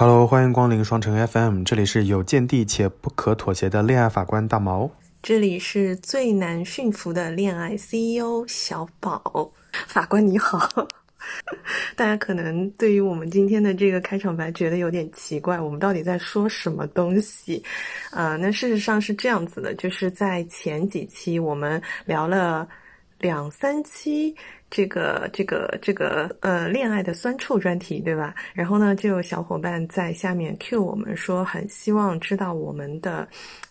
Hello，欢迎光临双城 FM，这里是有见地且不可妥协的恋爱法官大毛，这里是最难驯服的恋爱 CEO 小宝。法官你好，大家可能对于我们今天的这个开场白觉得有点奇怪，我们到底在说什么东西？啊，那事实上是这样子的，就是在前几期我们聊了两三期。这个这个这个呃，恋爱的酸臭专题，对吧？然后呢，就有小伙伴在下面 Q 我们说，很希望知道我们的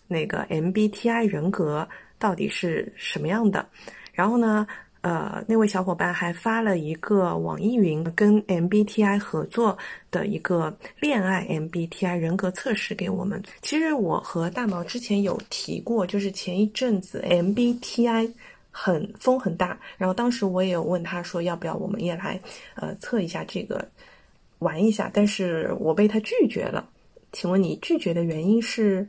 那个 MBTI 人格到底是什么样的。然后呢，呃，那位小伙伴还发了一个网易云跟 MBTI 合作的一个恋爱 MBTI 人格测试给我们。其实我和大毛之前有提过，就是前一阵子 MBTI。很风很大，然后当时我也有问他说要不要我们也来，呃，测一下这个，玩一下，但是我被他拒绝了。请问你拒绝的原因是？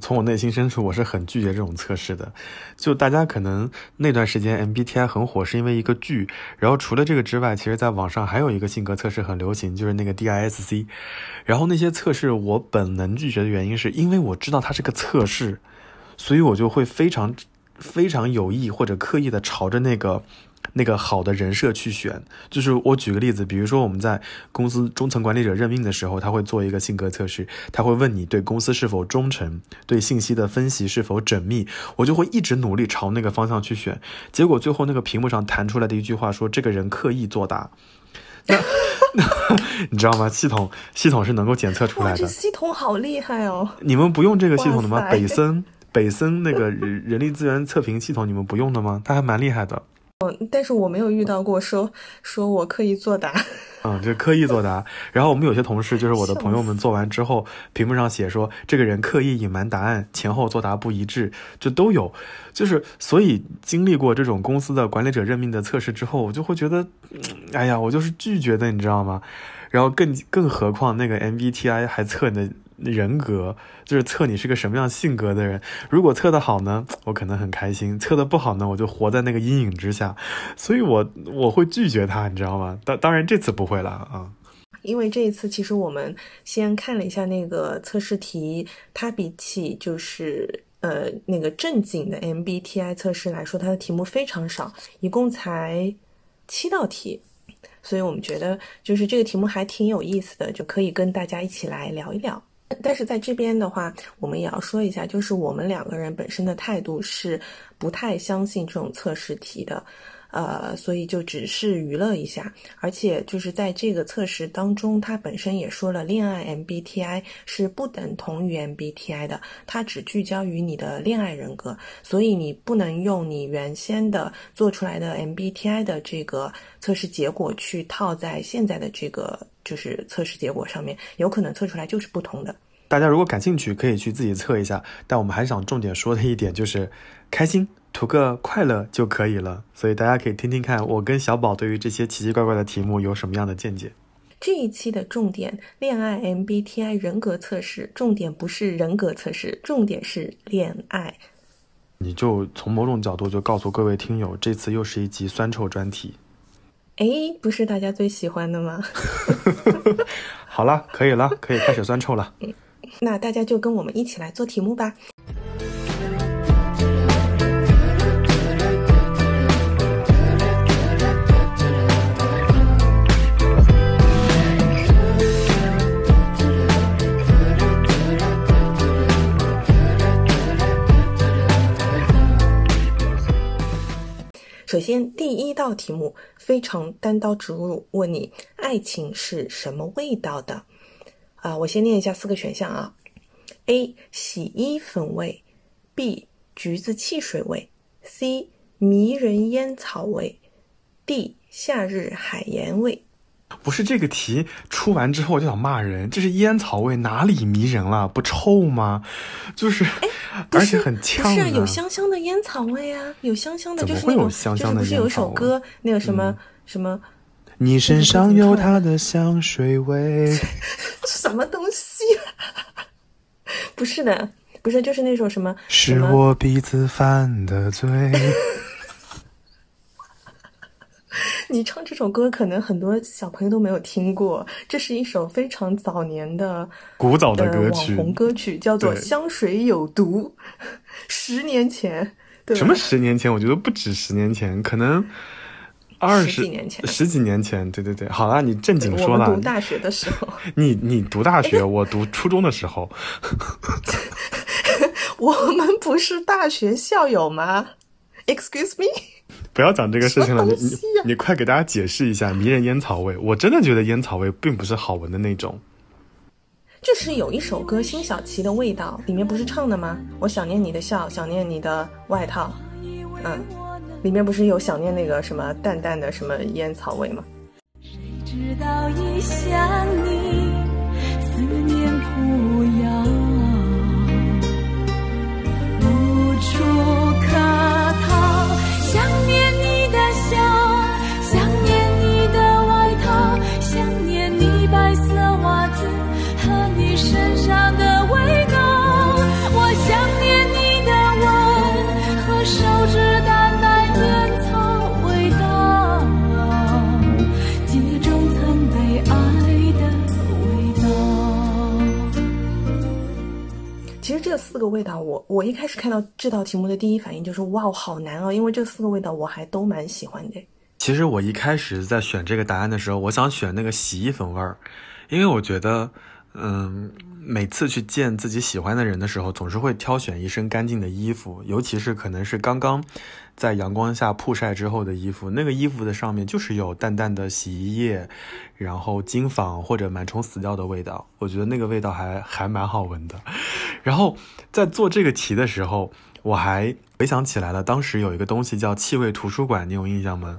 从我内心深处，我是很拒绝这种测试的。就大家可能那段时间 MBTI 很火，是因为一个剧。然后除了这个之外，其实在网上还有一个性格测试很流行，就是那个 DISC。然后那些测试我本能拒绝的原因，是因为我知道它是个测试，所以我就会非常。非常有意或者刻意的朝着那个那个好的人设去选，就是我举个例子，比如说我们在公司中层管理者任命的时候，他会做一个性格测试，他会问你对公司是否忠诚，对信息的分析是否缜密，我就会一直努力朝那个方向去选，结果最后那个屏幕上弹出来的一句话说这个人刻意作答，那 你知道吗？系统系统是能够检测出来的，系统好厉害哦！你们不用这个系统的吗？北森。北森那个人 人力资源测评系统，你们不用的吗？它还蛮厉害的。嗯，但是我没有遇到过说说我刻意作答。嗯，就刻意作答。然后我们有些同事，就是我的朋友们，做完之后，屏幕上写说这个人刻意隐瞒答案，前后作答不一致，就都有。就是所以经历过这种公司的管理者任命的测试之后，我就会觉得，哎呀，我就是拒绝的，你知道吗？然后更更何况那个 MBTI 还测你的。人格就是测你是个什么样性格的人。如果测得好呢，我可能很开心；测得不好呢，我就活在那个阴影之下。所以，我我会拒绝他，你知道吗？当当然这次不会了啊。因为这一次其实我们先看了一下那个测试题，它比起就是呃那个正经的 MBTI 测试来说，它的题目非常少，一共才七道题。所以我们觉得就是这个题目还挺有意思的，就可以跟大家一起来聊一聊。但是在这边的话，我们也要说一下，就是我们两个人本身的态度是不太相信这种测试题的。呃，所以就只是娱乐一下，而且就是在这个测试当中，它本身也说了，恋爱 MBTI 是不等同于 MBTI 的，它只聚焦于你的恋爱人格，所以你不能用你原先的做出来的 MBTI 的这个测试结果去套在现在的这个就是测试结果上面，有可能测出来就是不同的。大家如果感兴趣，可以去自己测一下。但我们还想重点说的一点就是，开心。图个快乐就可以了，所以大家可以听听看我跟小宝对于这些奇奇怪怪的题目有什么样的见解。这一期的重点恋爱 MBTI 人格测试，重点不是人格测试，重点是恋爱。你就从某种角度就告诉各位听友，这次又是一集酸臭专题。哎，不是大家最喜欢的吗？好了，可以了，可以开始酸臭了。那大家就跟我们一起来做题目吧。首先，第一道题目非常单刀直入，问你爱情是什么味道的？啊，我先念一下四个选项啊：A. 洗衣粉味；B. 橘子汽水味；C. 迷人烟草味；D. 夏日海盐味。不是这个题出完之后我就想骂人，这是烟草味哪里迷人了？不臭吗？就是，而且很呛。是有香香的烟草味啊，有香香的，就是会有香香的不是有一首歌那个什么什么？你身上有他的香水味。什么东西？不是的，不是，就是那首什么？是我鼻子犯的罪。你唱这首歌，可能很多小朋友都没有听过。这是一首非常早年的古早的歌曲，网红歌曲，叫做《香水有毒》。十年前，对什么十年前？我觉得不止十年前，可能二十几年前，十几年前。对对对，好了，你正经说了。我读大学的时候，你你读大学，我读初中的时候。我们不是大学校友吗？Excuse me。不要讲这个事情了，你你你快给大家解释一下迷人烟草味。我真的觉得烟草味并不是好闻的那种。就是有一首歌《辛晓琪的味道》，里面不是唱的吗？我想念你的笑，想念你的外套。嗯，里面不是有想念那个什么淡淡的什么烟草味吗？谁知道一想你，这四个味道，我我一开始看到这道题目的第一反应就是哇，好难啊！因为这四个味道我还都蛮喜欢的。其实我一开始在选这个答案的时候，我想选那个洗衣粉味儿，因为我觉得，嗯，每次去见自己喜欢的人的时候，总是会挑选一身干净的衣服，尤其是可能是刚刚。在阳光下曝晒之后的衣服，那个衣服的上面就是有淡淡的洗衣液，然后金纺或者螨虫死掉的味道，我觉得那个味道还还蛮好闻的。然后在做这个题的时候，我还回想起来了，当时有一个东西叫气味图书馆，你有印象吗？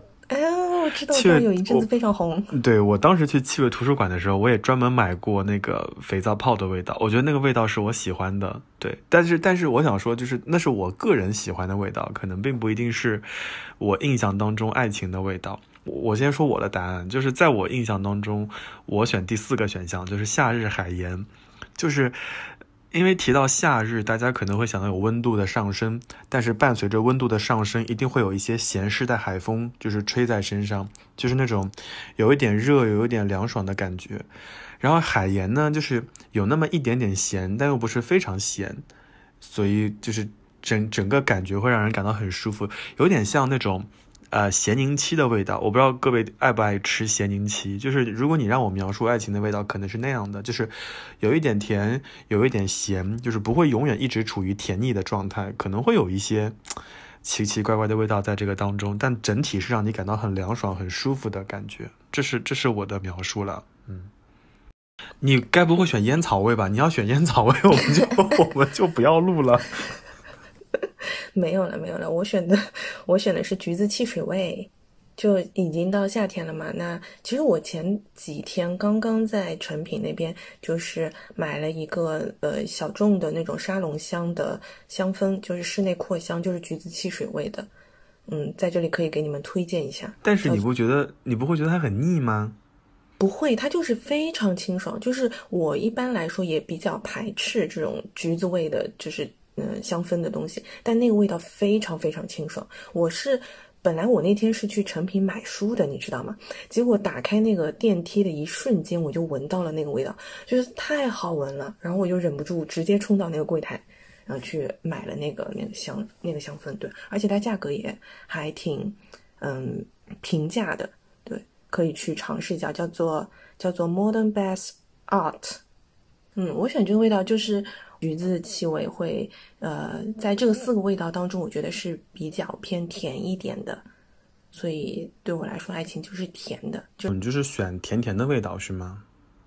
知道，有一阵子非常红。对我当时去气味图书馆的时候，我也专门买过那个肥皂泡的味道，我觉得那个味道是我喜欢的。对，但是但是我想说，就是那是我个人喜欢的味道，可能并不一定是我印象当中爱情的味道。我先说我的答案，就是在我印象当中，我选第四个选项，就是夏日海盐，就是。因为提到夏日，大家可能会想到有温度的上升，但是伴随着温度的上升，一定会有一些咸湿的海风，就是吹在身上，就是那种有一点热，有一点凉爽的感觉。然后海盐呢，就是有那么一点点咸，但又不是非常咸，所以就是整整个感觉会让人感到很舒服，有点像那种。呃，咸柠七的味道，我不知道各位爱不爱吃咸柠七。就是如果你让我描述爱情的味道，可能是那样的，就是有一点甜，有一点咸，就是不会永远一直处于甜腻的状态，可能会有一些奇奇怪怪的味道在这个当中，但整体是让你感到很凉爽、很舒服的感觉。这是这是我的描述了。嗯，你该不会选烟草味吧？你要选烟草味，我们就 我们就不要录了。没有了，没有了。我选的，我选的是橘子汽水味，就已经到夏天了嘛。那其实我前几天刚刚在成品那边，就是买了一个呃小众的那种沙龙香的香氛，就是室内扩香，就是橘子汽水味的。嗯，在这里可以给你们推荐一下。但是你不觉得你不会觉得它很腻吗？不会，它就是非常清爽。就是我一般来说也比较排斥这种橘子味的，就是。嗯，香氛的东西，但那个味道非常非常清爽。我是本来我那天是去成品买书的，你知道吗？结果打开那个电梯的一瞬间，我就闻到了那个味道，就是太好闻了。然后我就忍不住直接冲到那个柜台，然后去买了那个那个香那个香氛。对，而且它价格也还挺嗯平价的，对，可以去尝试一下，叫做叫做 Modern Bath Art。嗯，我选这个味道就是。橘子的气味会，呃，在这个四个味道当中，我觉得是比较偏甜一点的，所以对我来说，爱情就是甜的。就你就是选甜甜的味道是吗？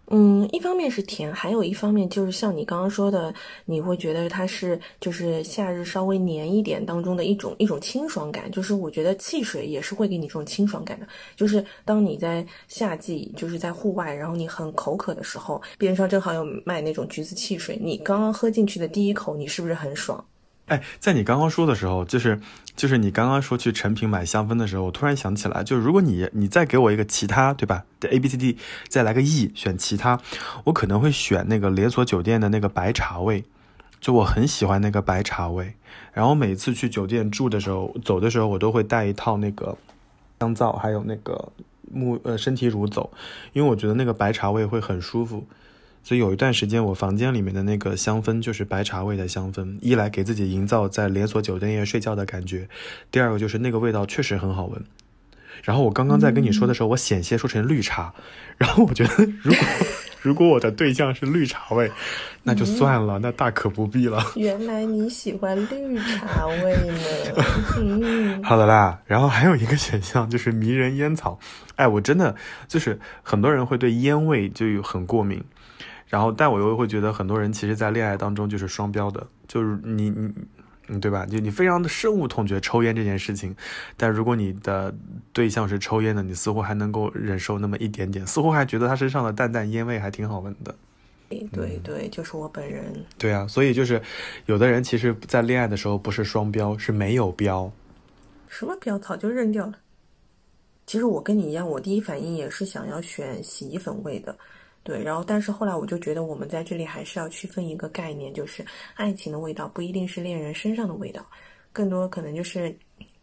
嗯，一方面是甜，还有一方面就是像你刚刚说的，你会觉得它是就是夏日稍微黏一点当中的一种一种清爽感。就是我觉得汽水也是会给你这种清爽感的。就是当你在夏季就是在户外，然后你很口渴的时候，边上正好有卖那种橘子汽水，你刚刚喝进去的第一口，你是不是很爽？哎，在你刚刚说的时候，就是就是你刚刚说去成品买香氛的时候，我突然想起来，就如果你你再给我一个其他，对吧？的 A B C D，再来个 E，选其他，我可能会选那个连锁酒店的那个白茶味，就我很喜欢那个白茶味。然后每次去酒店住的时候，走的时候，我都会带一套那个香皂还有那个木呃身体乳走，因为我觉得那个白茶味会很舒服。所以有一段时间，我房间里面的那个香氛就是白茶味的香氛，一来给自己营造在连锁酒店夜睡觉的感觉，第二个就是那个味道确实很好闻。然后我刚刚在跟你说的时候，我险些说成绿茶，然后我觉得如果 如果我的对象是绿茶味，那就算了，那大可不必了。原来你喜欢绿茶味呢？嗯，好的啦，然后还有一个选项就是迷人烟草，哎，我真的就是很多人会对烟味就有很过敏。然后，但我又会觉得很多人其实，在恋爱当中就是双标的，就是你你嗯，对吧？就你非常的深恶痛绝抽烟这件事情，但如果你的对象是抽烟的，你似乎还能够忍受那么一点点，似乎还觉得他身上的淡淡烟味还挺好闻的。对对，就是我本人。对啊，所以就是有的人其实，在恋爱的时候不是双标，是没有标。什么标？早就扔掉了。其实我跟你一样，我第一反应也是想要选洗衣粉味的。对，然后但是后来我就觉得，我们在这里还是要区分一个概念，就是爱情的味道不一定是恋人身上的味道，更多可能就是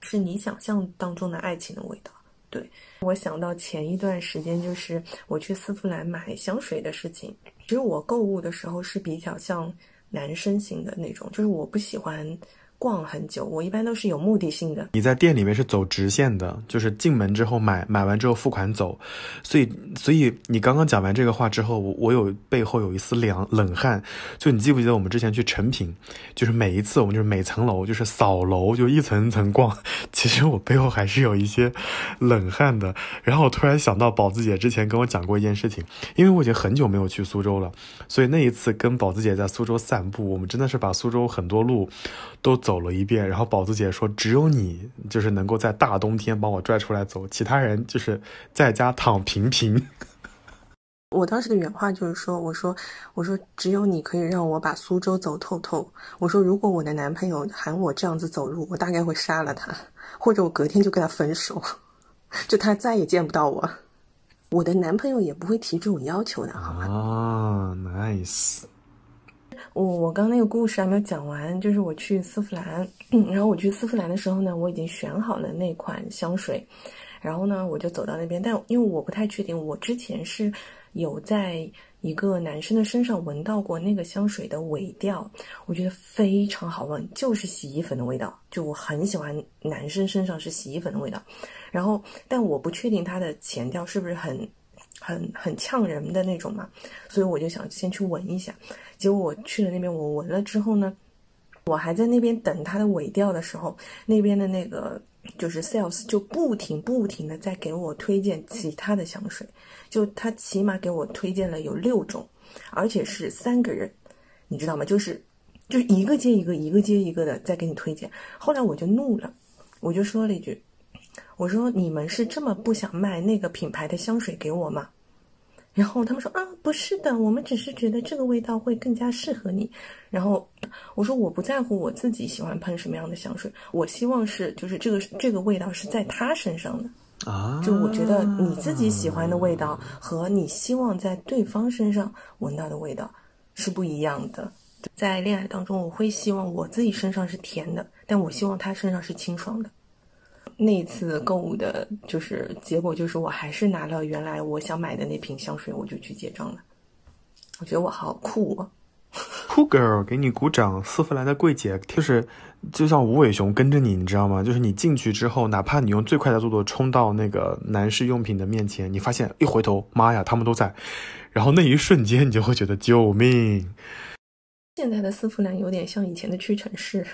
是你想象当中的爱情的味道。对我想到前一段时间，就是我去丝芙兰买香水的事情，其实我购物的时候是比较像男生型的那种，就是我不喜欢。逛很久，我一般都是有目的性的。你在店里面是走直线的，就是进门之后买，买完之后付款走。所以，所以你刚刚讲完这个话之后，我我有背后有一丝凉冷汗。就你记不记得我们之前去成品，就是每一次我们就是每层楼就是扫楼，就一层一层逛。其实我背后还是有一些冷汗的。然后我突然想到宝子姐之前跟我讲过一件事情，因为我已经很久没有去苏州了，所以那一次跟宝子姐在苏州散步，我们真的是把苏州很多路都走。走了一遍，然后宝子姐说：“只有你就是能够在大冬天把我拽出来走，其他人就是在家躺平平。”我当时的原话就是说：“我说，我说，只有你可以让我把苏州走透透。我说，如果我的男朋友喊我这样子走路，我大概会杀了他，或者我隔天就跟他分手，就他再也见不到我。我的男朋友也不会提这种要求的，好吗？”啊，nice。我我刚那个故事还没有讲完，就是我去丝芙兰，然后我去丝芙兰的时候呢，我已经选好了那款香水，然后呢，我就走到那边，但因为我不太确定，我之前是有在一个男生的身上闻到过那个香水的尾调，我觉得非常好闻，就是洗衣粉的味道，就我很喜欢男生身上是洗衣粉的味道，然后但我不确定它的前调是不是很。很很呛人的那种嘛，所以我就想先去闻一下。结果我去了那边，我闻了之后呢，我还在那边等它的尾调的时候，那边的那个就是 sales 就不停不停的在给我推荐其他的香水，就他起码给我推荐了有六种，而且是三个人，你知道吗？就是就一个接一个，一个接一个的在给你推荐。后来我就怒了，我就说了一句。我说你们是这么不想卖那个品牌的香水给我吗？然后他们说啊，不是的，我们只是觉得这个味道会更加适合你。然后我说我不在乎我自己喜欢喷什么样的香水，我希望是就是这个这个味道是在他身上的啊。就我觉得你自己喜欢的味道和你希望在对方身上闻到的味道是不一样的。在恋爱当中，我会希望我自己身上是甜的，但我希望他身上是清爽的。那一次购物的，就是结果就是我还是拿了原来我想买的那瓶香水，我就去结账了。我觉得我好酷哦！酷 girl，给你鼓掌！丝芙兰的柜姐就是就像无尾熊跟着你，你知道吗？就是你进去之后，哪怕你用最快的速度冲到那个男士用品的面前，你发现一回头，妈呀，他们都在。然后那一瞬间，你就会觉得救命！现在的丝芙兰有点像以前的屈臣氏。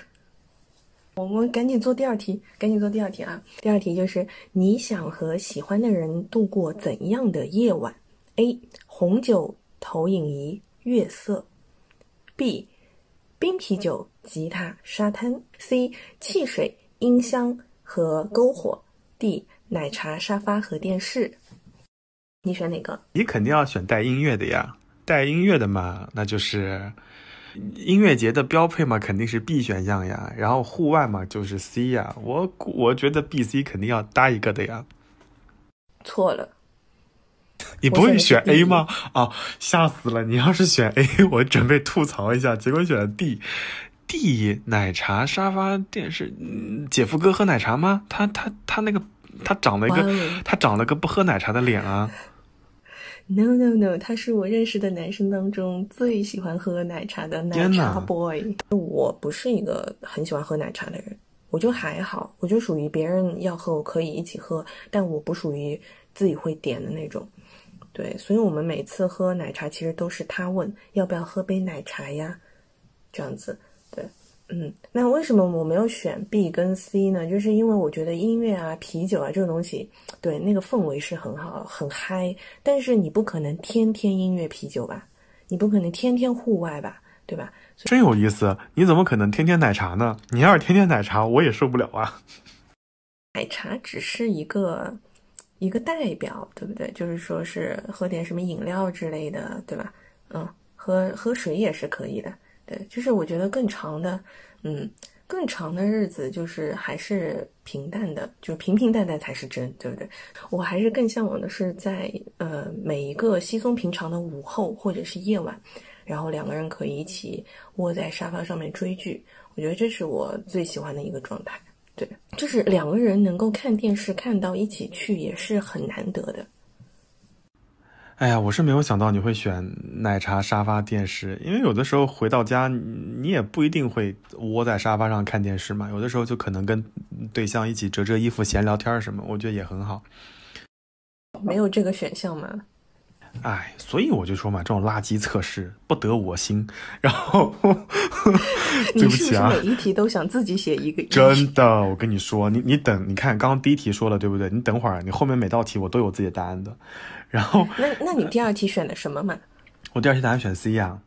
我们赶紧做第二题，赶紧做第二题啊！第二题就是你想和喜欢的人度过怎样的夜晚？A. 红酒、投影仪、月色；B. 冰啤酒、吉他、沙滩；C. 汽水、音箱和篝火；D. 奶茶、沙发和电视。你选哪个？你肯定要选带音乐的呀！带音乐的嘛，那就是。音乐节的标配嘛，肯定是 B 选项呀。然后户外嘛，就是 C 呀。我我觉得 B、C 肯定要搭一个的呀。错了，你不会选 A 吗？啊，吓死了！你要是选 A，我准备吐槽一下。结果选了 D，D 奶茶沙发电视。姐夫哥喝奶茶吗？他他他那个他长了一个他长了个不喝奶茶的脸啊。No no no，他是我认识的男生当中最喜欢喝奶茶的奶茶 boy。我不是一个很喜欢喝奶茶的人，我就还好，我就属于别人要喝我可以一起喝，但我不属于自己会点的那种。对，所以我们每次喝奶茶其实都是他问要不要喝杯奶茶呀，这样子。对，嗯，那为什么我没有选 B 跟 C 呢？就是因为我觉得音乐啊、啤酒啊这种东西。对，那个氛围是很好，很嗨，但是你不可能天天音乐啤酒吧？你不可能天天户外吧？对吧？真有意思，你怎么可能天天奶茶呢？你要是天天奶茶，我也受不了啊。奶茶只是一个一个代表，对不对？就是说是喝点什么饮料之类的，对吧？嗯，喝喝水也是可以的。对，就是我觉得更长的，嗯。更长的日子就是还是平淡的，就平平淡淡才是真，对不对？我还是更向往的是在呃每一个稀松平常的午后或者是夜晚，然后两个人可以一起窝在沙发上面追剧。我觉得这是我最喜欢的一个状态。对，就是两个人能够看电视看到一起去，也是很难得的。哎呀，我是没有想到你会选奶茶沙发电视，因为有的时候回到家，你也不一定会窝在沙发上看电视嘛。有的时候就可能跟对象一起折折衣服、闲聊天什么，我觉得也很好。没有这个选项吗？哎，所以我就说嘛，这种垃圾测试不得我心。然后，对不起啊，每一题都想自己写一个。真的，我跟你说，你你等，你看刚刚第一题说了，对不对？你等会儿，你后面每道题我都有自己的答案的。然后，那那你第二题选的什么嘛？我第二题答案选 C 呀。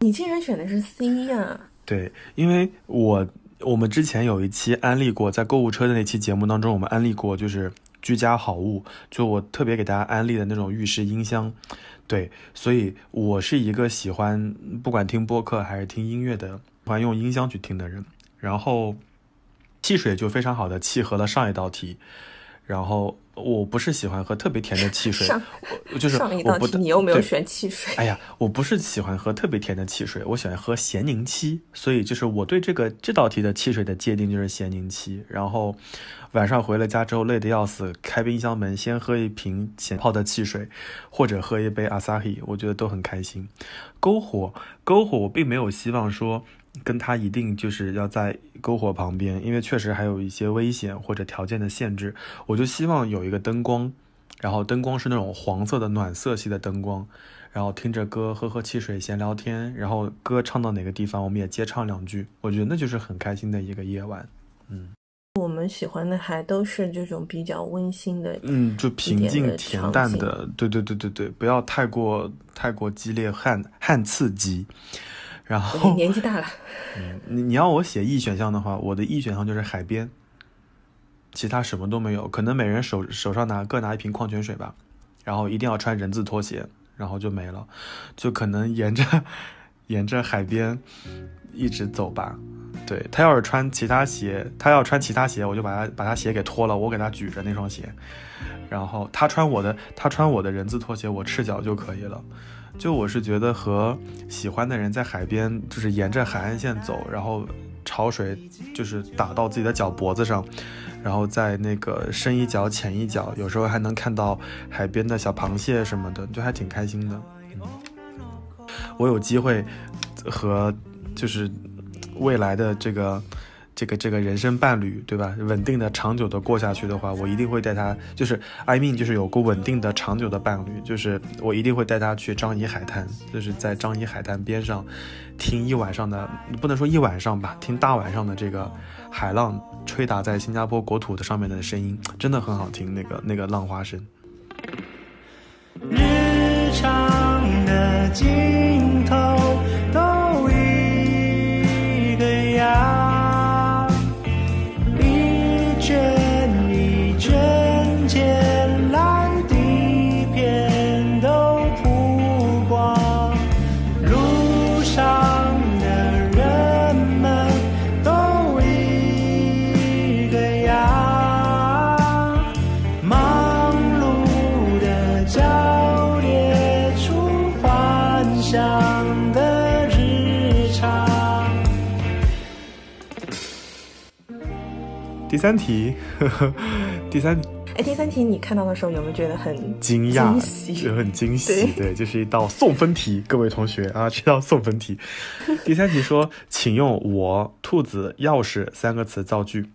你竟然选的是 C 呀？对，因为我我们之前有一期安利过，在购物车的那期节目当中，我们安利过就是居家好物，就我特别给大家安利的那种浴室音箱。对，所以我是一个喜欢不管听播客还是听音乐的，喜欢用音箱去听的人。然后汽水就非常好的契合了上一道题。然后我不是喜欢喝特别甜的汽水，我就是上一道题你又没有选汽水。哎呀，我不是喜欢喝特别甜的汽水，我喜欢喝咸柠七，所以就是我对这个这道题的汽水的界定就是咸柠七。然后晚上回了家之后累得要死，开冰箱门先喝一瓶浅泡的汽水，或者喝一杯 Asahi，我觉得都很开心。篝火，篝火，我并没有希望说。跟他一定就是要在篝火旁边，因为确实还有一些危险或者条件的限制。我就希望有一个灯光，然后灯光是那种黄色的暖色系的灯光，然后听着歌，喝喝汽水，闲聊天，然后歌唱到哪个地方，我们也接唱两句。我觉得那就是很开心的一个夜晚。嗯，我们喜欢的还都是这种比较温馨的，嗯，就平静恬淡的，对对对对对，不要太过太过激烈汗汗刺激。然后年纪大了，嗯，你你要我写 E 选项的话，我的 E 选项就是海边，其他什么都没有。可能每人手手上拿各拿一瓶矿泉水吧，然后一定要穿人字拖鞋，然后就没了。就可能沿着沿着海边一直走吧。对他要是穿其他鞋，他要穿其他鞋，我就把他把他鞋给脱了，我给他举着那双鞋。然后他穿我的，他穿我的人字拖鞋，我赤脚就可以了。就我是觉得和喜欢的人在海边，就是沿着海岸线走，然后潮水就是打到自己的脚脖子上，然后在那个深一脚浅一脚，有时候还能看到海边的小螃蟹什么的，就还挺开心的。我有机会和就是未来的这个。这个这个人生伴侣，对吧？稳定的、长久的过下去的话，我一定会带他，就是 I mean，就是有个稳定的、长久的伴侣，就是我一定会带他去张掖海滩，就是在张掖海滩边上，听一晚上的，不能说一晚上吧，听大晚上的这个海浪吹打在新加坡国土的上面的声音，真的很好听，那个那个浪花声。日常的尽头三题，呵 呵第三，哎，第三题你看到的时候有没有觉得很惊讶，惊很惊喜，对对，就是一道送分题，各位同学啊，这道送分题。第三题说，请用“我”“兔子”“钥匙”三个词造句。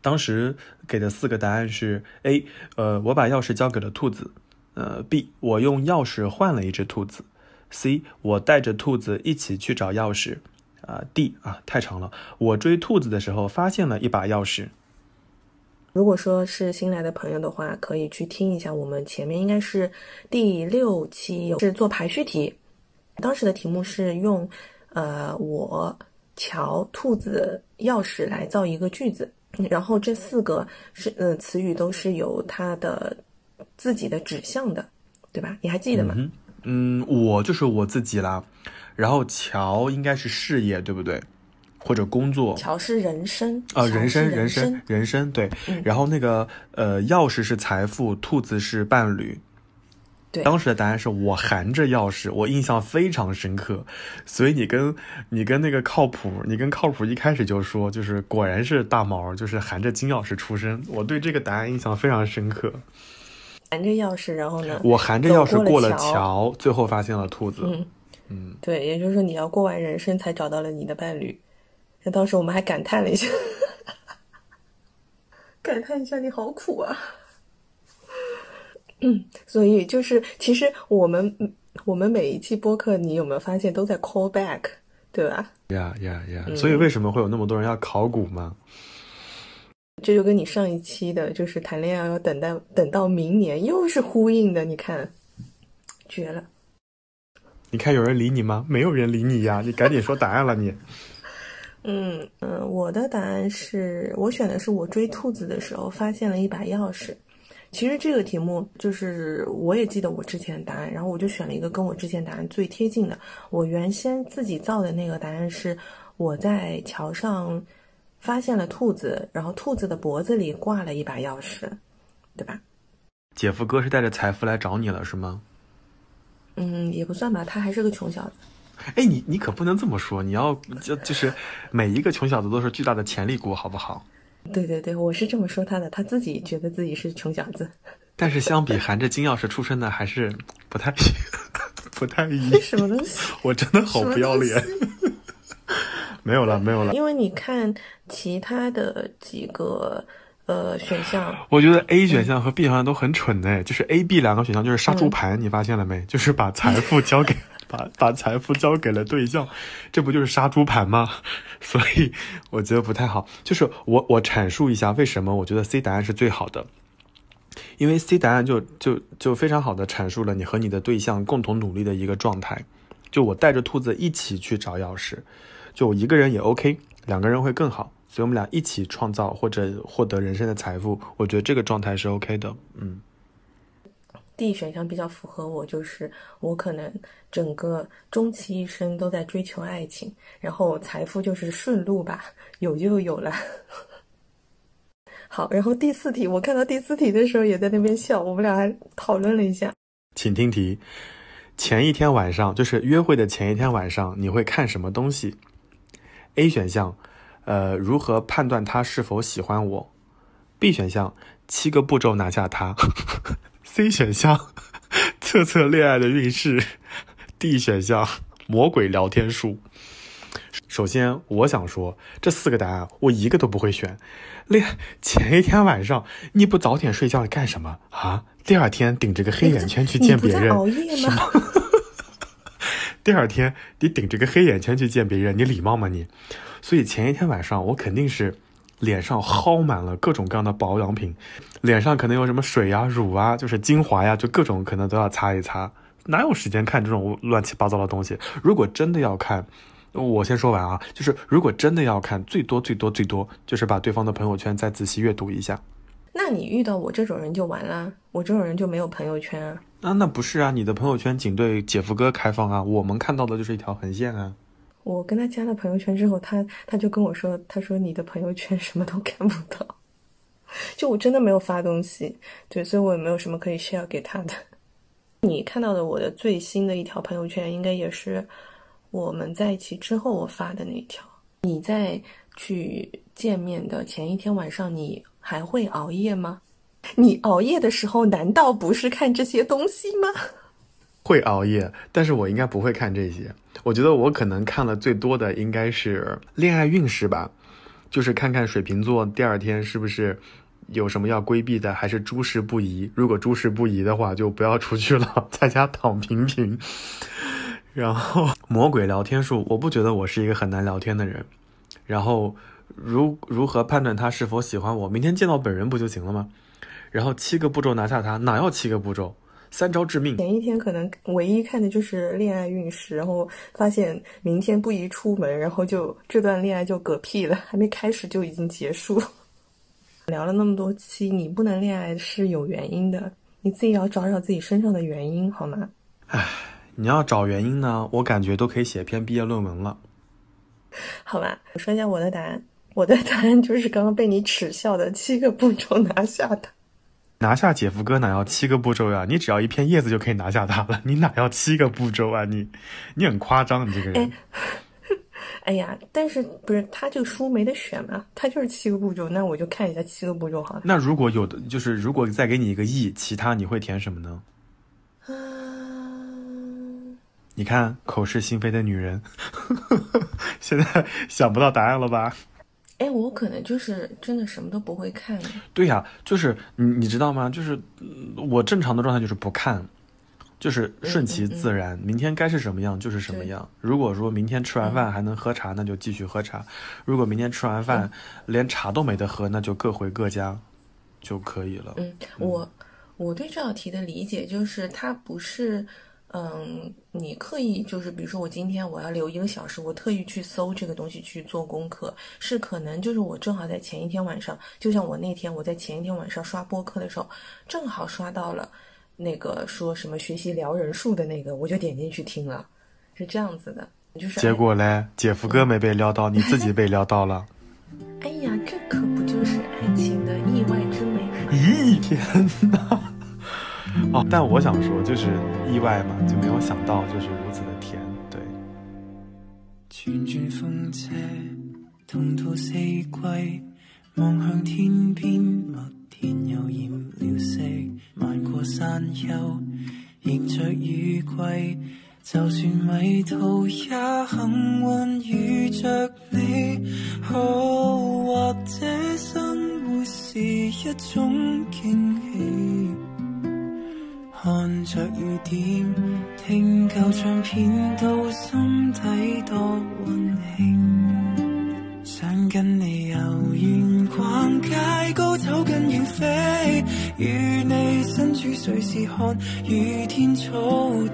当时给的四个答案是：A，呃，我把钥匙交给了兔子；呃，B，我用钥匙换了一只兔子；C，我带着兔子一起去找钥匙。啊，D 啊，太长了。我追兔子的时候发现了一把钥匙。如果说是新来的朋友的话，可以去听一下我们前面应该是第六期是做排序题，当时的题目是用呃我桥兔子钥匙来造一个句子，然后这四个是呃词语都是有它的自己的指向的，对吧？你还记得吗？嗯，我就是我自己啦。然后桥应该是事业，对不对？或者工作。桥是人生啊，人生，人生，人生，对。嗯然后那个呃，钥匙是财富，兔子是伴侣。对。当时的答案是我含着钥匙，我印象非常深刻。所以你跟你跟那个靠谱，你跟靠谱一开始就说，就是果然是大毛，就是含着金钥匙出生。我对这个答案印象非常深刻。含着钥匙，然后呢？我含着钥匙过了桥，最后发现了兔子。嗯。嗯，对，也就是说你要过完人生才找到了你的伴侣。那当时我们还感叹了一下，感叹一下你好苦啊。嗯，所以就是其实我们我们每一期播客，你有没有发现都在 call back，对吧？呀呀呀！所以为什么会有那么多人要考古吗？这就跟你上一期的就是谈恋爱要等待等到明年又是呼应的，你看，绝了。你看有人理你吗？没有人理你呀！你赶紧说答案了，你。嗯嗯，我的答案是我选的是我追兔子的时候发现了一把钥匙。其实这个题目就是我也记得我之前的答案，然后我就选了一个跟我之前答案最贴近的。我原先自己造的那个答案是我在桥上发现了兔子，然后兔子的脖子里挂了一把钥匙，对吧？姐夫哥是带着财富来找你了，是吗？嗯，也不算吧，他还是个穷小子。哎，你你可不能这么说，你要就就是每一个穷小子都是巨大的潜力股，好不好？对对对，我是这么说他的，他自己觉得自己是穷小子。但是相比含着金钥匙出生的，还是不太 不太一样。什么东西？我真的好不要脸。没有了，没有了。因为你看其他的几个。呃，选项我觉得 A 选项和 B 选项都很蠢哎，就是 A、B 两个选项就是杀猪盘，你发现了没？就是把财富交给 把把财富交给了对象，这不就是杀猪盘吗？所以我觉得不太好。就是我我阐述一下为什么我觉得 C 答案是最好的，因为 C 答案就就就非常好的阐述了你和你的对象共同努力的一个状态。就我带着兔子一起去找钥匙，就我一个人也 OK，两个人会更好。所以我们俩一起创造或者获得人生的财富，我觉得这个状态是 OK 的。嗯，D 选项比较符合我，就是我可能整个终其一生都在追求爱情，然后财富就是顺路吧，有就有了。好，然后第四题，我看到第四题的时候也在那边笑，我们俩还讨论了一下。请听题：前一天晚上，就是约会的前一天晚上，你会看什么东西？A 选项。呃，如何判断他是否喜欢我？B 选项七个步骤拿下他。C 选项 测测恋爱的运势。D 选项魔鬼聊天术。首先，我想说这四个答案我一个都不会选。恋前一天晚上你不早点睡觉你干什么啊？第二天顶着个黑眼圈去见别人是吗？第二天你顶着个黑眼圈去见别人，你礼貌吗你？所以前一天晚上我肯定是脸上薅满了各种各样的保养品，脸上可能有什么水呀、乳啊，就是精华呀，就各种可能都要擦一擦。哪有时间看这种乱七八糟的东西？如果真的要看，我先说完啊，就是如果真的要看，最多最多最多就是把对方的朋友圈再仔细阅读一下。那你遇到我这种人就完了，我这种人就没有朋友圈啊。啊，那不是啊，你的朋友圈仅对姐夫哥开放啊，我们看到的就是一条横线啊。我跟他加了朋友圈之后，他他就跟我说：“他说你的朋友圈什么都看不到，就我真的没有发东西，对，所以我也没有什么可以 share 给他的。你看到的我的最新的一条朋友圈，应该也是我们在一起之后我发的那一条。你在去见面的前一天晚上，你还会熬夜吗？你熬夜的时候难道不是看这些东西吗？会熬夜，但是我应该不会看这些。我觉得我可能看了最多的应该是恋爱运势吧，就是看看水瓶座第二天是不是有什么要规避的，还是诸事不宜。如果诸事不宜的话，就不要出去了，在家躺平平。然后魔鬼聊天术，我不觉得我是一个很难聊天的人。然后如如何判断他是否喜欢我？明天见到本人不就行了吗？然后七个步骤拿下他，哪要七个步骤？三招致命。前一天可能唯一看的就是恋爱运势，然后发现明天不宜出门，然后就这段恋爱就嗝屁了，还没开始就已经结束。聊了那么多期，你不能恋爱是有原因的，你自己要找找自己身上的原因，好吗？唉，你要找原因呢，我感觉都可以写篇毕业论文了。好吧，我说一下我的答案，我的答案就是刚刚被你耻笑的七个步骤拿下的。拿下姐夫哥哪要七个步骤呀？你只要一片叶子就可以拿下他了，你哪要七个步骤啊？你，你很夸张，你这个人。哎呀，但是不是他这个书没得选嘛？他就是七个步骤，那我就看一下七个步骤好了。那如果有的就是如果再给你一个亿，其他你会填什么呢？嗯，你看口是心非的女人，现在想不到答案了吧？哎，我可能就是真的什么都不会看。对呀，就是你你知道吗？就是我正常的状态就是不看，就是顺其自然。明天该是什么样就是什么样。如果说明天吃完饭还能喝茶，那就继续喝茶；如果明天吃完饭连茶都没得喝，那就各回各家就可以了。嗯，我我对这道题的理解就是它不是。嗯，你刻意就是，比如说我今天我要留一个小时，我特意去搜这个东西去做功课，是可能就是我正好在前一天晚上，就像我那天我在前一天晚上刷播客的时候，正好刷到了那个说什么学习聊人数的那个，我就点进去听了，是这样子的，就是结果嘞，姐夫哥没被撩到，你自己被撩到了。哎呀，这可不就是爱情的意外之美吗？咦，天哪！哦，但我想说，就是意外嘛，就没有想到就是如此的甜，对。串转风车，同途四季，望向天边，麦田又染了色，漫过山丘，迎着雨季，就算迷途也幸运遇着你。哦，或者生活是一种惊喜。看着雨点，听旧唱片，到心底多温馨。想跟你游园逛街，高走更远飞，与你身处瑞士看雨天草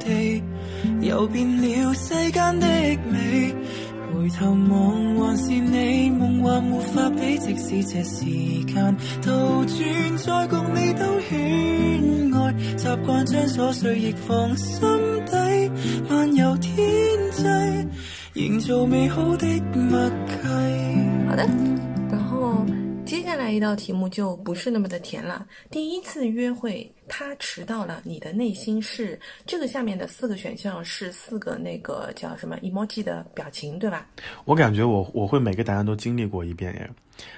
地，游遍了世间的美。回头望，还是你梦幻没法比，即使这时间倒转，再共你兜圈外，习惯将琐碎亦放心底，漫游天际，营造美好的默契。好的，下一道题目就不是那么的甜了。第一次约会，他迟到了，你的内心是这个下面的四个选项是四个那个叫什么 emoji 的表情，对吧？我感觉我我会每个答案都经历过一遍耶。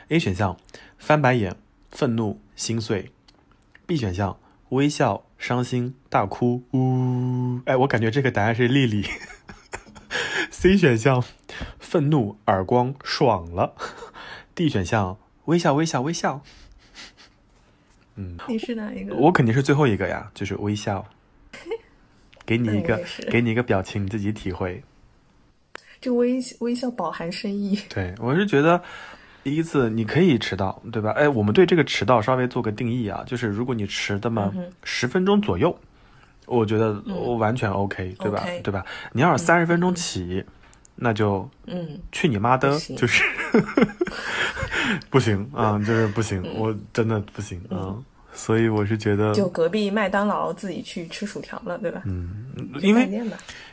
A 选项翻白眼、愤怒、心碎；B 选项微笑、伤心、大哭。呜，哎，我感觉这个答案是丽丽。C 选项愤怒、耳光、爽了。D 选项。微笑，微笑，微笑。嗯，你是哪一个？我肯定是最后一个呀，就是微笑。给你一个，给你一个表情，你自己体会。这微微笑饱含深意。对，我是觉得第一次你可以迟到，对吧？哎，我们对这个迟到稍微做个定义啊，就是如果你迟的嘛十分钟左右，我觉得我完全 OK，对吧？对吧？你要是三十分钟起。那就，嗯，去你妈的，就是 不行啊，就是不行，我真的不行啊，所以我是觉得，就隔壁麦当劳自己去吃薯条了，对吧？嗯，因为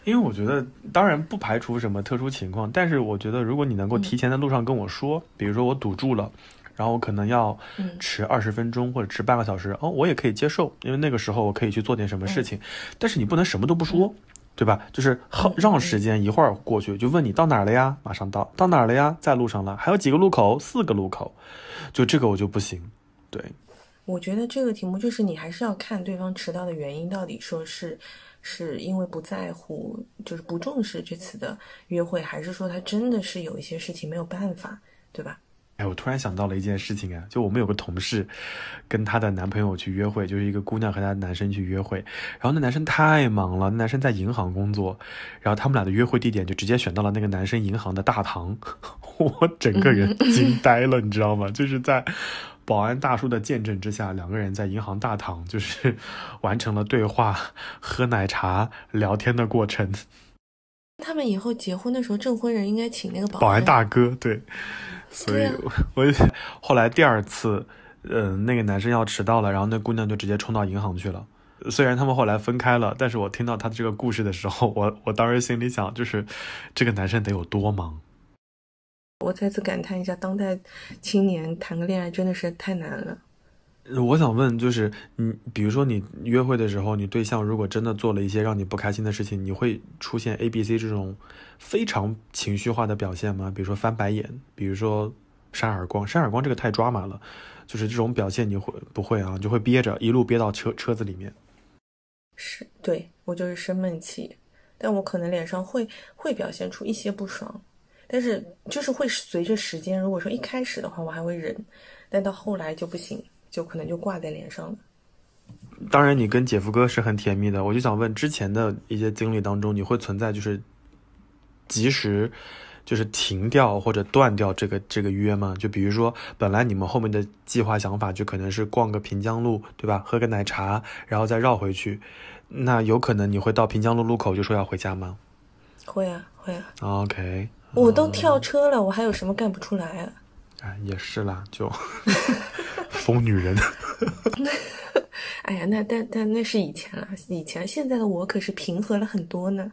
因为我觉得，当然不排除什么特殊情况，但是我觉得，如果你能够提前在路上跟我说，比如说我堵住了，然后我可能要迟二十分钟或者迟半个小时，哦，我也可以接受，因为那个时候我可以去做点什么事情，但是你不能什么都不说。对吧？就是让时间一会儿过去，就问你到哪儿了呀？马上到，到哪儿了呀？在路上了，还有几个路口？四个路口，就这个我就不行。对，我觉得这个题目就是你还是要看对方迟到的原因到底说是是因为不在乎，就是不重视这次的约会，还是说他真的是有一些事情没有办法，对吧？哎，我突然想到了一件事情啊，就我们有个同事，跟她的男朋友去约会，就是一个姑娘和她男生去约会，然后那男生太忙了，那男生在银行工作，然后他们俩的约会地点就直接选到了那个男生银行的大堂，我整个人惊呆了，你知道吗？就是在保安大叔的见证之下，两个人在银行大堂就是 完成了对话、喝奶茶、聊天的过程。他们以后结婚的时候，证婚人应该请那个保安大哥，对，所以对啊我就后来第二次，嗯、那个男生要迟到了，然后那姑娘就直接冲到银行去了。虽然他们后来分开了，但是我听到他这个故事的时候，我我当时心里想，就是这个男生得有多忙。我再次感叹一下，当代青年谈个恋爱真的是太难了。我想问，就是你，比如说你约会的时候，你对象如果真的做了一些让你不开心的事情，你会出现 A、B、C 这种非常情绪化的表现吗？比如说翻白眼，比如说扇耳光，扇耳光这个太抓马了，就是这种表现你会不会啊？就会憋着，一路憋到车车子里面。是对我就是生闷气，但我可能脸上会会表现出一些不爽，但是就是会随着时间，如果说一开始的话我还会忍，但到后来就不行，就可能就挂在脸上了。当然，你跟姐夫哥是很甜蜜的，我就想问，之前的一些经历当中，你会存在就是及时就是停掉或者断掉这个这个约吗？就比如说，本来你们后面的计划想法就可能是逛个平江路，对吧？喝个奶茶，然后再绕回去，那有可能你会到平江路路口就说要回家吗会啊会啊，？OK，我都跳车了，我还有什么干不出来啊？哎，也是啦，就 疯女人。哎呀，那但但那是以前了，以前现在的我可是平和了很多呢。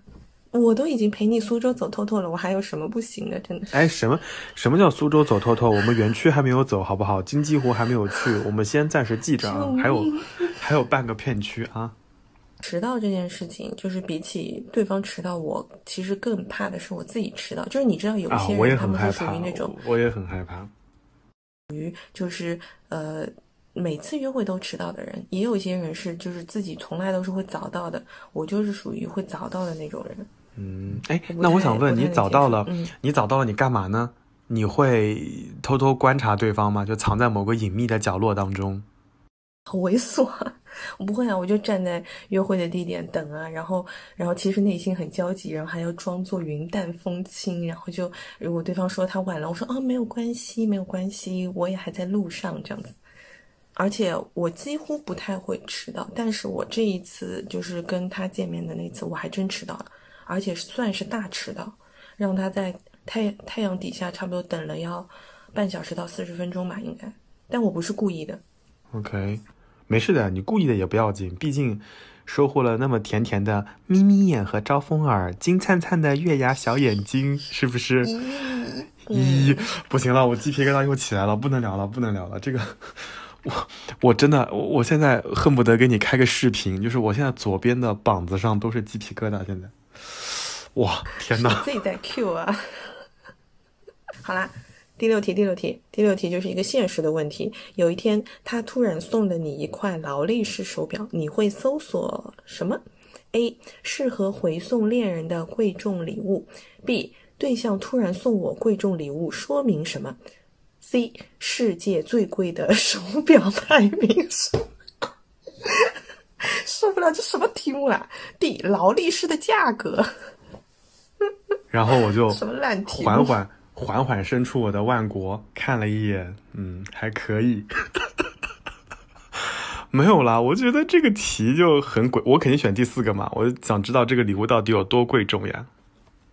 我都已经陪你苏州走透透了，我还有什么不行的？真的是。哎，什么什么叫苏州走透透？我们园区还没有走，好不好？金鸡湖还没有去，我们先暂时记着啊还有还有半个片区啊。迟到这件事情，就是比起对方迟到，我其实更怕的是我自己迟到。就是你知道，有些人他们是属于那种，，我也很害怕。于就是呃每次约会都迟到的人，也有一些人是就是自己从来都是会早到的。我就是属于会早到的那种人。嗯，哎那我想问你，早到了，嗯你早到了，你干嘛呢？你会偷偷观察对方吗？就藏在某个隐秘的角落当中？好猥琐啊！我不会啊，我就站在约会的地点等啊，然后，然后其实内心很焦急，然后还要装作云淡风轻，然后就如果对方说他晚了，我说啊没有关系，没有关系，我也还在路上这样子。而且我几乎不太会迟到，但是我这一次就是跟他见面的那次，我还真迟到了，而且算是大迟到，让他在太太阳底下差不多等了要半小时到四十分钟吧，应该，但我不是故意的。OK，没事的，你故意的也不要紧，毕竟收获了那么甜甜的眯眯眼和招风耳，金灿灿的月牙小眼睛，是不是？咦，不行了，我鸡皮疙瘩又起来了，不能聊了，不能聊了，这个。我我真的，我我现在恨不得给你开个视频，就是我现在左边的膀子上都是鸡皮疙瘩，现在，哇，天哪！自己在 Q 啊。好啦，第六题，第六题，第六题就是一个现实的问题。有一天，他突然送了你一块劳力士手表，你会搜索什么？A. 适合回送恋人的贵重礼物。B. 对象突然送我贵重礼物，说明什么？C. 世界最贵的手表排名是。受不了，这什么题目啊？D. 劳力士的价格。然后我就什么烂题目缓缓缓缓伸出我的万国，看了一眼，嗯，还可以。没有啦，我觉得这个题就很鬼，我肯定选第四个嘛。我想知道这个礼物到底有多贵重呀？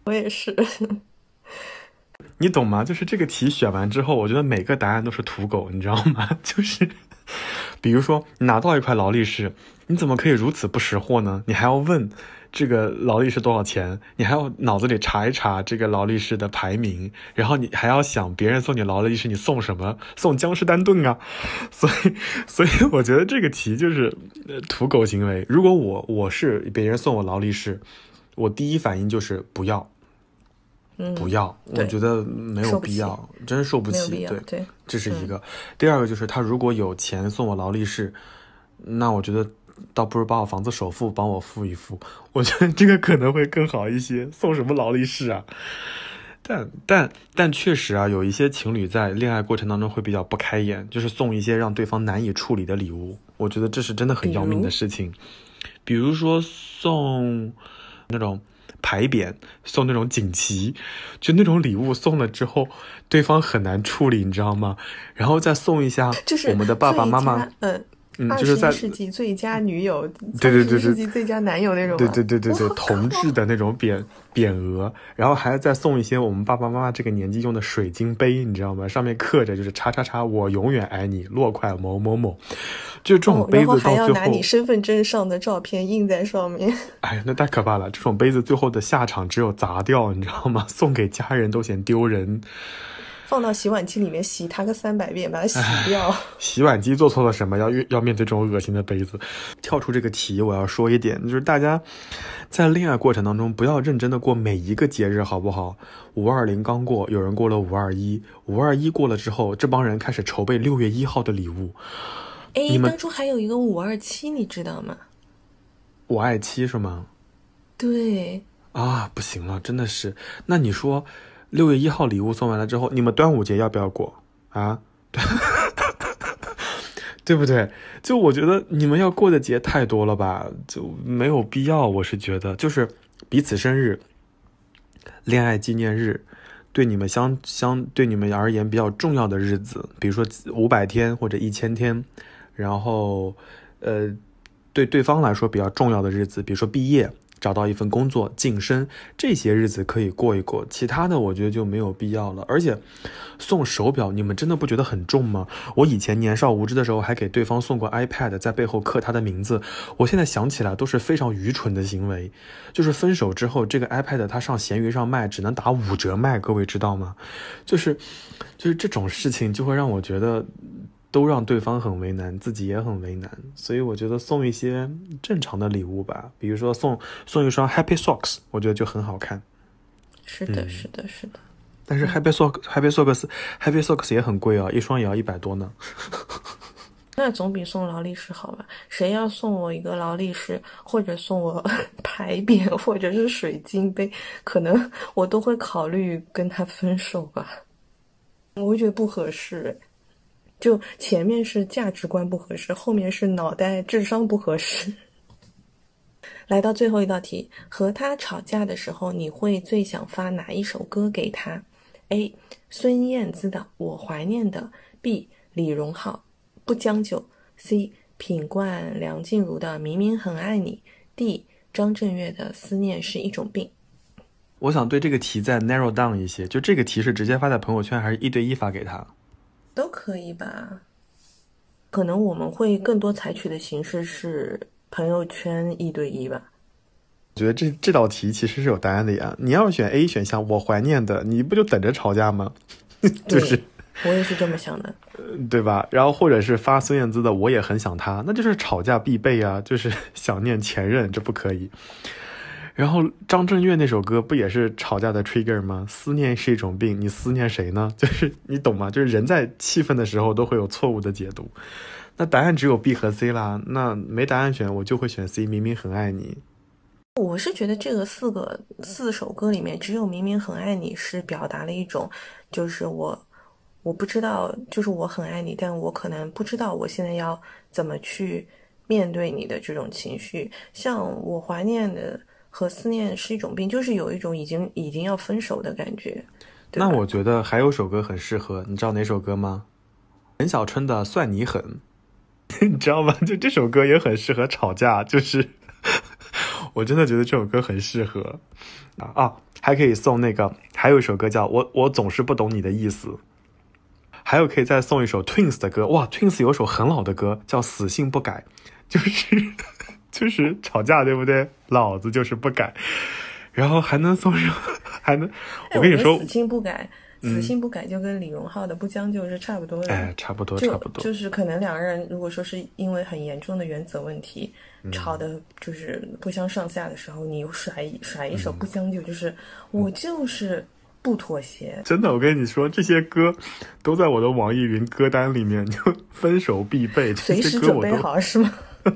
我也是，你懂吗？就是这个题选完之后，我觉得每个答案都是土狗，你知道吗？就是，比如说你拿到一块劳力士，你怎么可以如此不识货呢？你还要问这个劳力士多少钱？你还要脑子里查一查这个劳力士的排名，然后你还要想别人送你劳力士，你送什么？送江诗丹顿啊！所以，所以我觉得这个题就是呃土狗行为。如果我我是别人送我劳力士，我第一反应就是不要。嗯，不要，我觉得没有必要，真受不起。对，对，这是一个。第二个就是他如果有钱送我劳力士，那我觉得倒不如把我房子首付帮我付一付，我觉得这个可能会更好一些。送什么劳力士啊？但但但确实啊，有一些情侣在恋爱过程当中会比较不开眼，就是送一些让对方难以处理的礼物。我觉得这是真的很要命的事情。比如说送那种牌匾，送那种锦旗，就那种礼物送了之后，对方很难处理，你知道吗？然后再送一下就是我们的爸爸妈妈最佳，呃，嗯，就是在一世纪最佳女友，对对对世纪最佳男友那种对，对对对对，我 同志的那种匾匾额，然后还再送一些我们爸爸妈妈这个年纪用的水晶杯，你知道吗？上面刻着就是叉叉叉，我永远爱你，落款某某某，就这种杯子还要拿你身份证上的照片印在上面。哎呀，那太可怕了！这种杯子最后的下场只有砸掉，你知道吗？送给家人都嫌丢人。放到洗碗机里面洗它个三百遍，把它洗掉。洗碗机做错了什么？要要面对这种恶心的杯子。跳出这个题，我要说一点，就是大家在恋爱过程当中不要认真的过每一个节日，好不好？五二零刚过，有人过了五二一，五二一过了之后，这帮人开始筹备六月一号的礼物。哎你，们当初还有一个五二七，你知道吗？我爱七是吗？对，啊，不行了，真的是。那你说，六月一号礼物送完了之后，你们端午节要不要过啊？对不对？就我觉得你们要过的节太多了吧，就没有必要。我是觉得，就是彼此生日、恋爱纪念日，对你们相相对你们而言比较重要的日子，比如说五百天或者一千天，然后呃，对对方来说比较重要的日子，比如说毕业。找到一份工作、晋升，这些日子可以过一过，其他的我觉得就没有必要了。而且，送手表，你们真的不觉得很重吗？我以前年少无知的时候还给对方送过 iPad，在背后刻他的名字，我现在想起来都是非常愚蠢的行为。就是分手之后，这个 iPad 它上闲鱼上卖只能打五折卖，各位知道吗？就是，就是这种事情就会让我觉得。都让对方很为难，自己也很为难，所以我觉得送一些正常的礼物吧，比如说送送一双 Happy Socks，我觉得就很好看。是的，是的，是的。但是 Happy Socks Happy Socks Happy Socks 也很贵啊，一双也要一百多呢。那总比送劳力士好吧？谁要送我一个劳力士，或者送我牌匾，或者是水晶杯，可能我都会考虑跟他分手吧。我会觉得不合适。就前面是价值观不合适，后面是脑袋智商不合适。来到最后一道题，和他吵架的时候，你会最想发哪一首歌给他？A. 孙燕姿的《我怀念的》，B. 李荣浩《不将就》，C. 品冠梁静茹的《明明很爱你》，D. 张震岳的《思念是一种病》。我想对这个题再 narrow down 一些，就这个题是直接发在朋友圈，还是一对一发给他？都可以吧，可能我们会更多采取的形式是朋友圈一对一吧。我觉得这这道题其实是有答案的呀。你要选 A 选项，我怀念的，你不就等着吵架吗？就是，我也是这么想的，对吧？然后或者是发孙燕姿的，我也很想他，那就是吵架必备啊，就是 想念前任，这不可以。然后张震岳那首歌不也是吵架的 trigger 吗？思念是一种病，你思念谁呢？就是你懂吗？就是人在气愤的时候都会有错误的解读。那答案只有 B 和 C 啦，那没答案选，我就会选 C。明明很爱你，我是觉得这个四个四首歌里面，只有《明明很爱你》是表达了一种，就是我我不知道，就是我很爱你，但我可能不知道我现在要怎么去面对你的这种情绪。像我怀念的。和思念是一种病，就是有一种已经已经要分手的感觉。那我觉得还有首歌很适合，你知道哪首歌吗？陈小春的《算你狠》，你知道吗？就这首歌也很适合吵架，就是 我真的觉得这首歌很适合啊啊！还可以送那个，还有一首歌叫《我我总是不懂你的意思》，还有可以再送一首 Twins 的歌。哇，Twins 有首很老的歌叫《死性不改》，就是。就是吵架，对不对？老子就是不改，然后还能送上，还能，我跟你说，死性不改，死性不改就跟李荣浩的不将就是差不多的，哎，差不多，就差不多，就是可能两个人如果说是因为很严重的原则问题、嗯、吵的，就是不相上下的时候，你甩甩一首不将就，就是、嗯、我就是不妥协。真的，我跟你说，这些歌都在我的网易云歌单里面，就 分手必备。随时准备好是吗？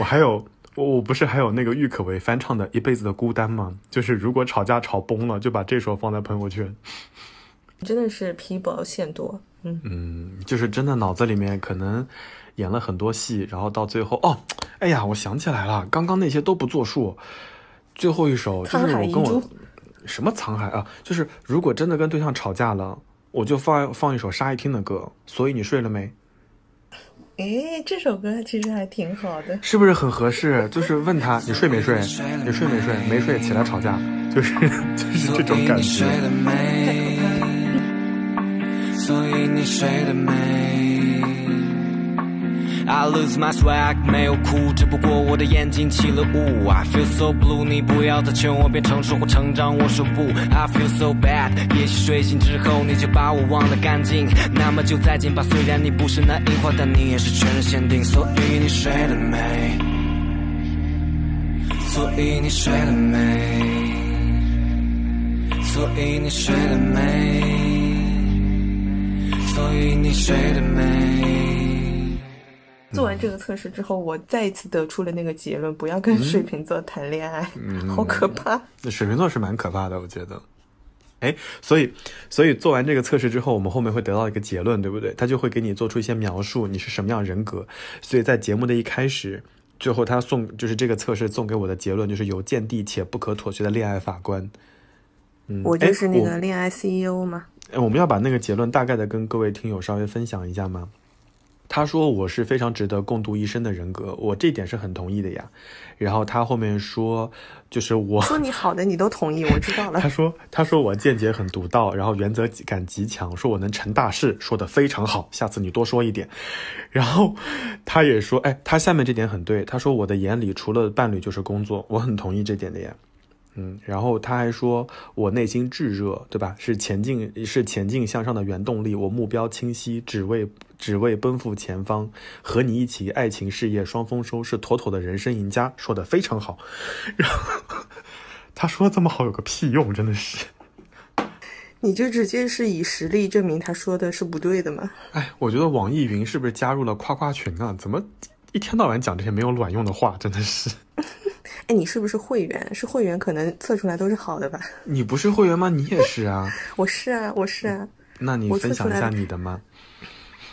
我还有，我我不是还有那个郁可唯翻唱的《一辈子的孤单》吗？就是如果吵架吵崩了，就把这首放在朋友圈。真的是皮薄馅多。嗯，嗯，就是真的脑子里面可能演了很多戏，然后到最后，哦，哎呀，我想起来了，刚刚那些都不作数，最后一首就是我跟我什么沧海啊，就是如果真的跟对象吵架了，我就放放一首沙一汀的歌，所以你睡了没？诶，这首歌其实还挺好的。是不是很合适？就是问他你睡没睡，你睡没睡，没睡起来吵架，就是就是这种感觉。了没？所以你睡了没？I lose my swag，没有哭，只不过我的眼睛起了雾。I feel so blue，你不要再劝我变成熟或成长，我说不。I feel so bad，也许睡醒之后你就把我忘得干净，那么就再见吧。虽然你不是那樱花，但你也是全人限定。所以你睡了没？所以你睡了没？所以你睡了没？所以你睡了没？做完这个测试之后，我再一次得出了那个结论：不要跟水瓶座谈恋爱，好可怕。那水瓶座是蛮可怕的，我觉得。哎，所以，所以做完这个测试之后，我们后面会得到一个结论，对不对？他就会给你做出一些描述，你是什么样人格。所以在节目的一开始，最后他送就是这个测试送给我的结论，就是有见地且不可妥协的恋爱法官。嗯，我就是那哎个恋爱 CEO 嘛。哎，我们要把那个结论大概的跟各位听友稍微分享一下吗？他说我是非常值得共度一生的人格，我这点是很同意的呀。然后他后面说，就是我说你好的你都同意，我知道了他。说：“他说我见解很独到，然后原则感极强，说我能成大事，说的非常好。下次你多说一点。”然后他也说：“哎，他下面这点很对。他说我的眼里除了伴侣就是工作，我很同意这点的呀。”嗯，然后他还说我内心炙热，对吧？是前进，是前进向上的原动力。我目标清晰，只为只为奔赴前方，和你一起，爱情事业双丰收，是妥妥的人生赢家。说的非常好。然后他说这么好有个屁用，真的是。你就直接是以实力证明他说的是不对的吗？哎，我觉得网易云是不是加入了夸夸群啊？怎么一天到晚讲这些没有卵用的话？真的是。哎，你是不是会员？是会员可能测出来都是好的吧？你不是会员吗？你也是啊。我是啊，我是啊。那你分享一下你的吗？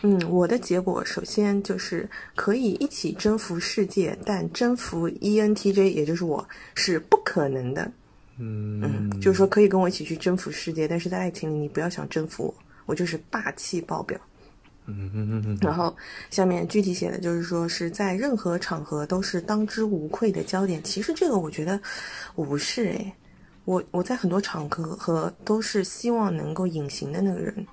嗯，我的结果首先就是可以一起征服世界，但征服 E ENTJ 也就是我是不可能的。嗯嗯，就是说可以跟我一起去征服世界，但是在爱情里你不要想征服我，我就是霸气爆表。嗯嗯嗯嗯然后下面具体写的就是说是在任何场合都是当之无愧的焦点。其实这个我觉得我不是诶，我我在很多场合和都是希望能够隐形的那个人，嗯。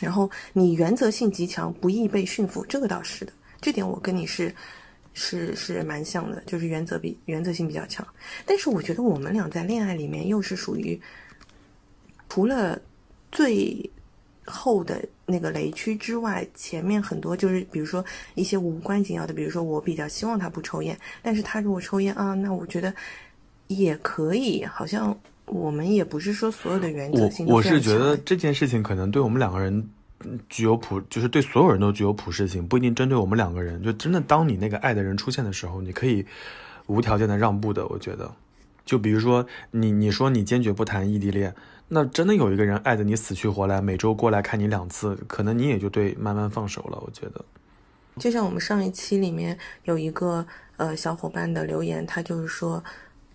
然后你原则性极强，不易被驯服，这个倒是的，这点我跟你是是是蛮像的，就是原则比原则性比较强。但是我觉得我们俩在恋爱里面又是属于除了最后的那个雷区之外，前面很多就是比如说一些无关紧要的，比如说我比较希望他不抽烟，但是他如果抽烟啊，那我觉得也可以，好像我们也不是说所有的原则性我我是觉得这件事情可能对我们两个人嗯具有普，就是对所有人都具有普适性，不一定针对我们两个人。就真的当你那个爱的人出现的时候，你可以无条件的让步的。我觉得，就比如说你你说你坚决不谈异地恋，那真的有一个人爱的你死去活来，每周过来看你两次，可能你也就对慢慢放手了。我觉得，就像我们上一期里面有一个呃小伙伴的留言，他就是说，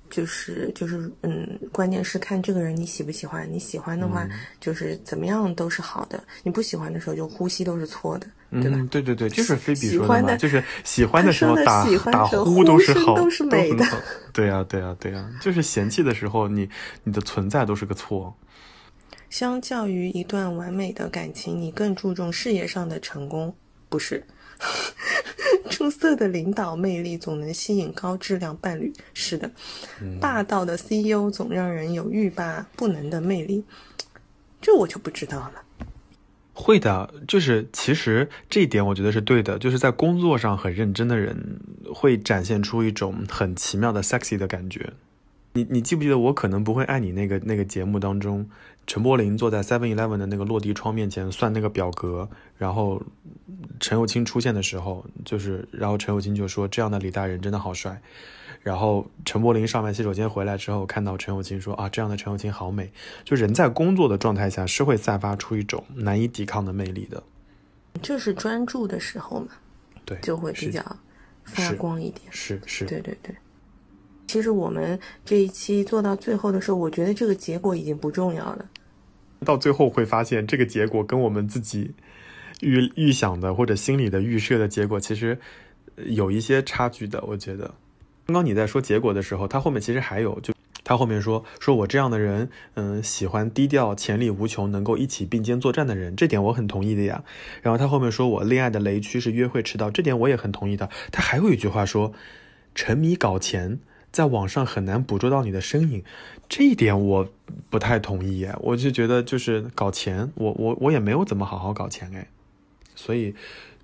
就是就是嗯，关键是看这个人你喜不喜欢，你喜欢的话，就是怎么样都是好的，你不喜欢的时候就呼吸都是错的，对吧？嗯，对对对，就是菲比说嘛，喜欢的就是喜欢的时候打喜欢的打呼都是好，都是美的对呀、对呀、对呀、就是嫌弃的时候，你你的存在都是个错。相较于一段完美的感情，你更注重事业上的成功，不是？出色的领导魅力总能吸引高质量伴侣，是的。霸道的 CEO 总让人有欲罢不能的魅力，这我就不知道了。会的，就是其实这一点我觉得是对的，就是在工作上很认真的人会展现出一种很奇妙的 sexy 的感觉。你你记不记得我可能不会爱你那个那个节目当中，陈柏霖坐在 Seven Eleven 的那个落地窗面前算那个表格，然后陈友清出现的时候，就是然后陈友清就说这样的李大人真的好帅，然后陈柏霖上完洗手间回来之后，看到陈友清说啊这样的陈友清好美，就人在工作的状态下是会散发出一种难以抵抗的魅力的，就是专注的时候嘛，对，就会比较发光一点，是是，对对对。其实我们这一期做到最后的时候，我觉得这个结果已经不重要了。到最后会发现，这个结果跟我们自己预预想的或者心里的预设的结果，其实有一些差距的。我觉得，刚刚你在说结果的时候，他后面其实还有，就他后面说，说我这样的人，嗯，喜欢低调、潜力无穷、能够一起并肩作战的人，这点我很同意的呀。然后他后面说我恋爱的雷区是约会迟到，这点我也很同意的。他还有一句话说，沉迷搞钱。在网上很难捕捉到你的身影，这一点我不太同意。我就觉得就是搞钱，我我我也没有怎么好好搞钱哎，所以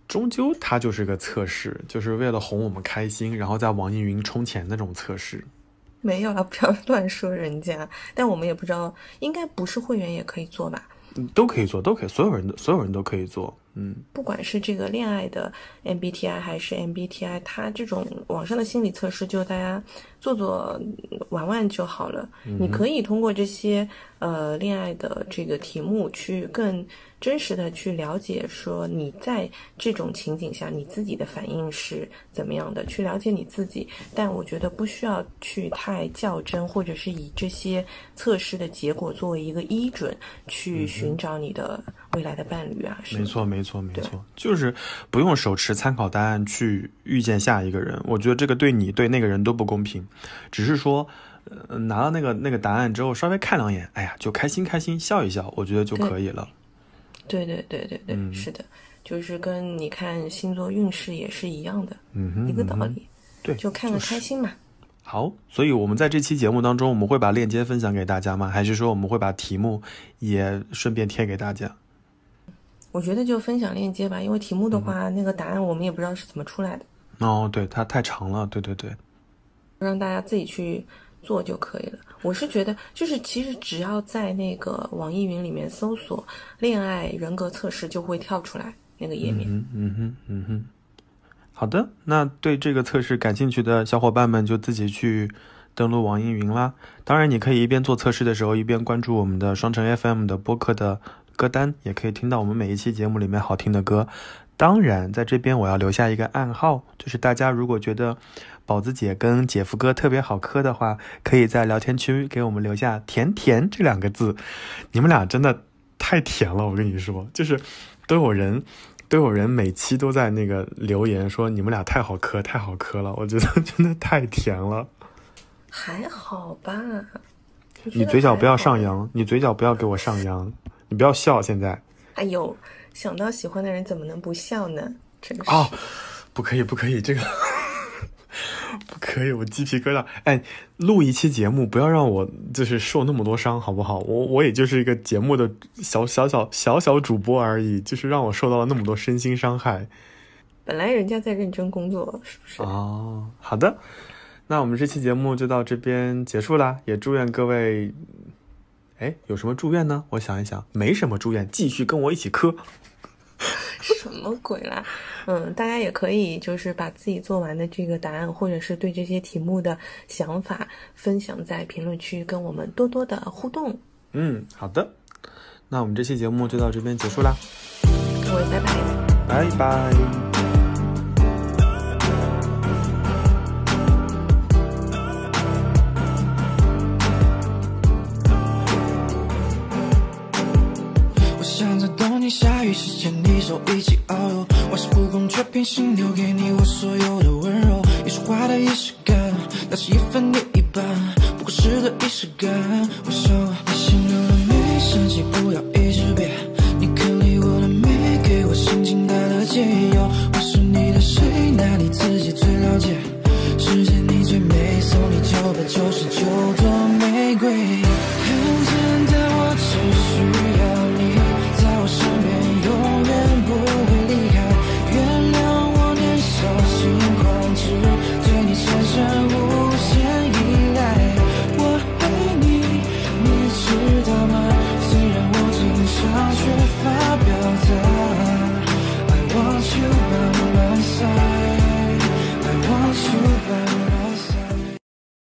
终究它就是个测试，就是为了哄我们开心，然后在网易云充钱那种测试。没有了，不要 乱说人家。但我们也不知道，应该不是会员也可以做吧？嗯，都可以做，都可以，所有人都所有人都可以做。嗯，不管是这个恋爱的 MBTI 还是 MBTI，它这种网上的心理测试，就大家做做玩玩就好了。你可以通过这些呃恋爱的这个题目去更。真实的去了解，说你在这种情景下你自己的反应是怎么样的，去了解你自己。但我觉得不需要去太较真，或者是以这些测试的结果作为一个依准去寻找你的未来的伴侣啊。没错，没错，没错，就是不用手持参考答案去遇见下一个人。我觉得这个对你对那个人都不公平。只是说，呃，拿到那个那个答案之后，稍微看两眼，哎呀，就开心开心笑一笑，我觉得就可以了。对对对对对，是的，就是跟你看星座运势也是一样的，嗯一个道理。对，就看个开心嘛。好，所以我们在这期节目当中，我们会把链接分享给大家吗？还是说我们会把题目也顺便贴给大家？我觉得就分享链接吧，因为题目的话，那个答案我们也不知道是怎么出来的。哦，对，它太长了，对对对，让大家自己去。做就可以了。我是觉得，就是其实只要在那个网易云里面搜索“恋爱人格测试”，就会跳出来那个页面。嗯哼嗯哼。好的，那对这个测试感兴趣的小伙伴们就自己去登录网易云啦。当然，你可以一边做测试的时候，一边关注我们的双城 FM 的播客的歌单，也可以听到我们每一期节目里面好听的歌。当然，在这边我要留下一个暗号，就是大家如果觉得。宝子姐跟姐夫哥特别好磕的话，可以在聊天区给我们留下“甜甜”这两个字。你们俩真的太甜了，我跟你说，就是都有人 都有人每期都在那个留言说你们俩太好磕，太好磕了。我觉得真的太甜了。还好吧？你嘴角不要上扬，你嘴角不要给我上扬，你不要笑。现在，哎呦，想到喜欢的人怎么能不笑呢？真是哦，不可以，不可以，这个。不可以，我鸡皮疙瘩。哎，录一期节目，不要让我就是受那么多伤，好不好？我我也就是一个节目的小小小小小主播而已，就是让我受到了那么多身心伤害。本来人家在认真工作，是不是？哦，好的，那我们这期节目就到这边结束啦。也祝愿各位，哎，有什么祝愿呢？我想一想，没什么祝愿，继续跟我一起磕。什么鬼啦？嗯，大家也可以就是把自己做完的这个答案，或者是对这些题目的想法分享在评论区，跟我们多多的互动。嗯，好的，那我们这期节目就到这边结束啦。各位拜拜，拜拜。下雨时牵你手一起遨游，我是不空却偏心留给你我所有的温柔。一束花的仪式感，那是一分你一半，不过是的仪式感。我说你心流了没？生气不要一直憋。你肯理我了没？给我心情打了解药。我是你的谁？那你自己最了解。世界你最美，送你九百九十九朵玫瑰。